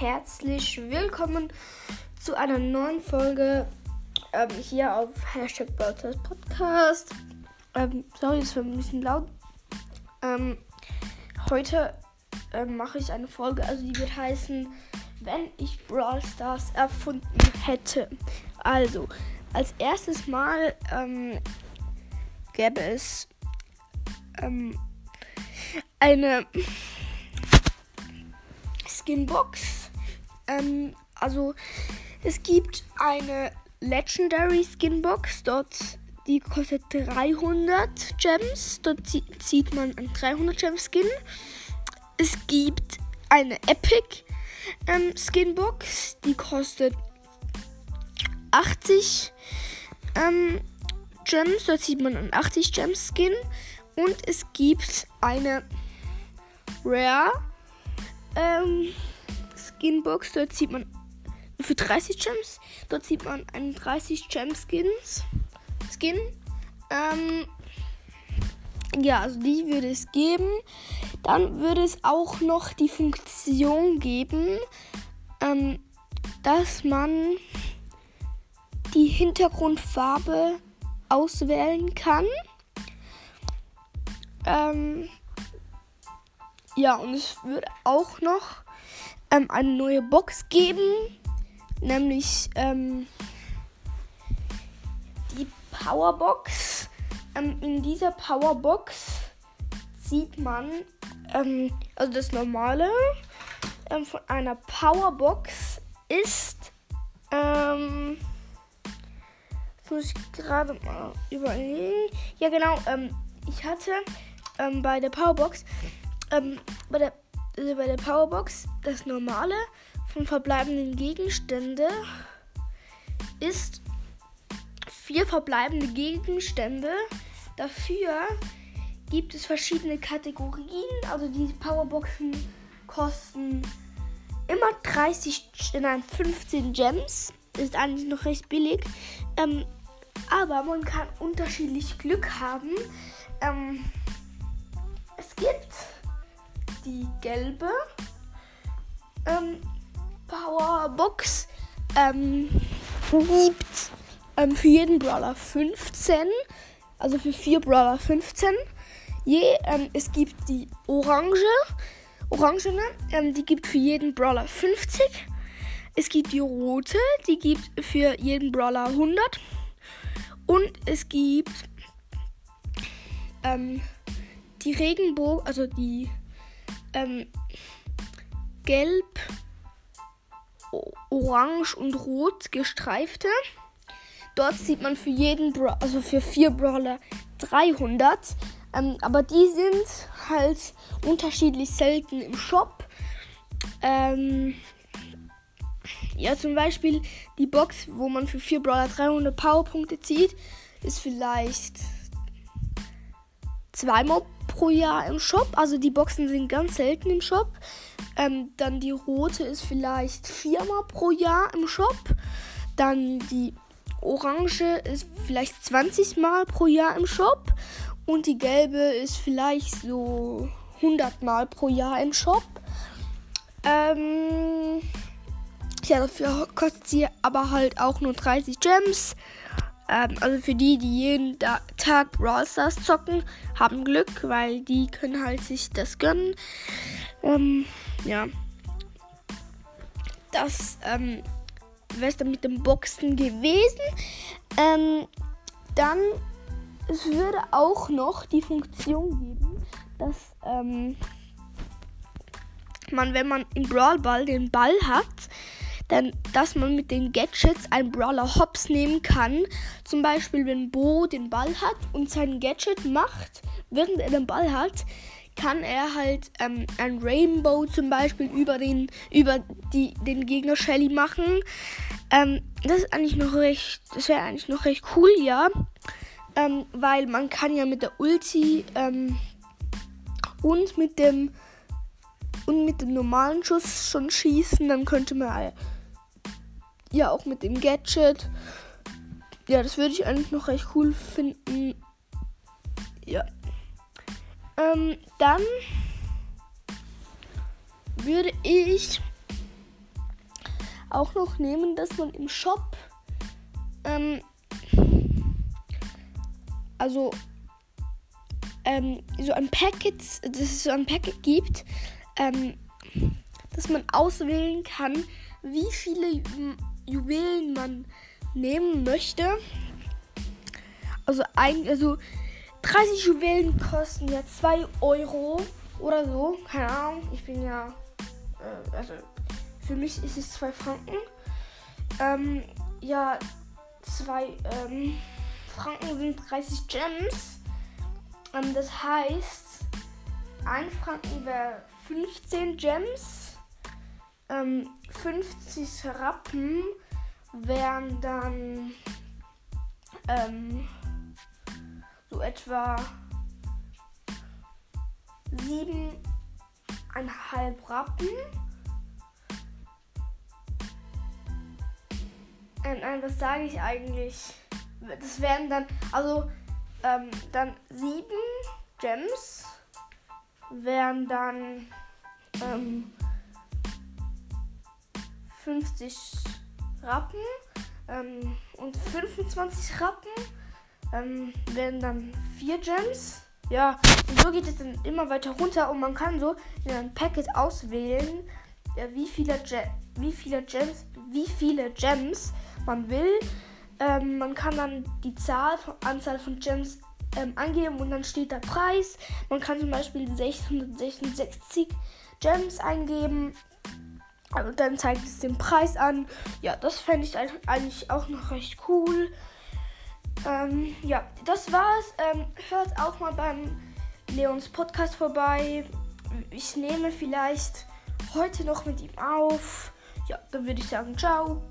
herzlich willkommen zu einer neuen Folge ähm, hier auf Hashtag Broadcast Podcast. Ähm, sorry, es war ein bisschen laut. Ähm, heute ähm, mache ich eine Folge, also die wird heißen, wenn ich Brawl Stars erfunden hätte. Also, als erstes Mal ähm, gäbe es ähm, eine Skinbox. Ähm, also es gibt eine Legendary Skinbox. Dort die kostet 300 Gems. Dort zieht man einen 300 Gems Skin. Es gibt eine Epic ähm, Skinbox. Die kostet 80 ähm, Gems. Dort sieht man einen 80 Gems Skin. Und es gibt eine Rare ähm, Skinbox. Dort sieht man für 30 Gems. Dort sieht man einen 30 Gem Skins. Skin. Ähm, ja, also die würde es geben. Dann würde es auch noch die Funktion geben, ähm, dass man die Hintergrundfarbe auswählen kann. Ähm, ja, und es würde auch noch ähm, eine neue Box geben, nämlich ähm, die Powerbox. Ähm, in dieser Powerbox sieht man, ähm, also das normale ähm, von einer Powerbox ist, ähm, muss ich gerade mal überlegen. Ja, genau, ich hatte bei der Powerbox ähm, bei, der, äh, bei der Powerbox das normale von verbleibenden Gegenstände ist vier verbleibende Gegenstände. Dafür gibt es verschiedene Kategorien. Also die Powerboxen kosten immer 30, nein, 15 Gems. Ist eigentlich noch recht billig. Ähm, aber man kann unterschiedlich Glück haben. Ähm, die gelbe ähm, Powerbox. Ähm, gibt ähm, für jeden Brawler 15. Also für vier Brawler 15. Je, ähm, es gibt die orange. Orangene, ähm, die gibt für jeden Brawler 50. Es gibt die rote, die gibt für jeden Brawler 100. Und es gibt ähm, die Regenbogen, also die ähm, gelb, orange und rot gestreifte. Dort sieht man für jeden, Bra also für vier Brawler 300. Ähm, aber die sind halt unterschiedlich selten im Shop. Ähm, ja, zum Beispiel die Box, wo man für vier Brawler 300 Powerpunkte zieht, ist vielleicht zweimal pro Jahr im Shop. Also die Boxen sind ganz selten im Shop. Ähm, dann die rote ist vielleicht viermal pro Jahr im Shop. Dann die orange ist vielleicht 20 Mal pro Jahr im Shop. Und die gelbe ist vielleicht so 100 Mal pro Jahr im Shop. Ähm, ja, dafür kostet sie aber halt auch nur 30 Gems. Ähm, also für die, die jeden da Tag Brawl Stars zocken, haben Glück, weil die können halt sich das gönnen. Ähm, ja. Das ähm, wäre es dann mit dem Boxen gewesen. Ähm, dann, es würde auch noch die Funktion geben, dass ähm, man, wenn man im Brawl Ball den Ball hat, denn dass man mit den Gadgets einen Brawler hops nehmen kann. Zum Beispiel, wenn Bo den Ball hat und sein Gadget macht, während er den Ball hat, kann er halt ähm, ein Rainbow zum Beispiel über den, über die, den Gegner Shelly machen. Ähm, das ist eigentlich noch recht, das wäre eigentlich noch recht cool, ja. Ähm, weil man kann ja mit der Ulti ähm, und mit dem und mit dem normalen Schuss schon schießen, dann könnte man ja auch mit dem Gadget. Ja, das würde ich eigentlich noch recht cool finden. Ja. Ähm, dann würde ich auch noch nehmen, dass man im Shop ähm, also ähm, so ein Packet, dass es so ein Packet gibt, ähm, dass man auswählen kann, wie viele Juwelen man nehmen möchte. Also ein, also 30 Juwelen kosten ja 2 Euro oder so. Keine Ahnung. Ich bin ja, äh, also für mich ist es 2 Franken. Ähm, ja, 2 ähm, Franken sind 30 Gems. Ähm, das heißt, 1 Franken wäre 15 Gems. Ähm, 50 Rappen wären dann ähm, so etwa 7,5 Rappen. Ähm, nein, was sage ich eigentlich? Das wären dann, also ähm, dann 7 Gems wären dann ähm, 50 Rappen ähm, und 25 Rappen ähm, werden dann 4 Gems. Ja, und so geht es dann immer weiter runter und man kann so in ein Packet auswählen, ja, wie, viele wie viele Gems, wie viele Gems man will. Ähm, man kann dann die Zahl, Anzahl von Gems ähm, angeben und dann steht der Preis. Man kann zum Beispiel 666 Gems eingeben und dann zeigt es den Preis an. Ja, das fände ich eigentlich auch noch recht cool. Ähm, ja, das war's. Ähm, hört auch mal beim Leons Podcast vorbei. Ich nehme vielleicht heute noch mit ihm auf. Ja, dann würde ich sagen, ciao.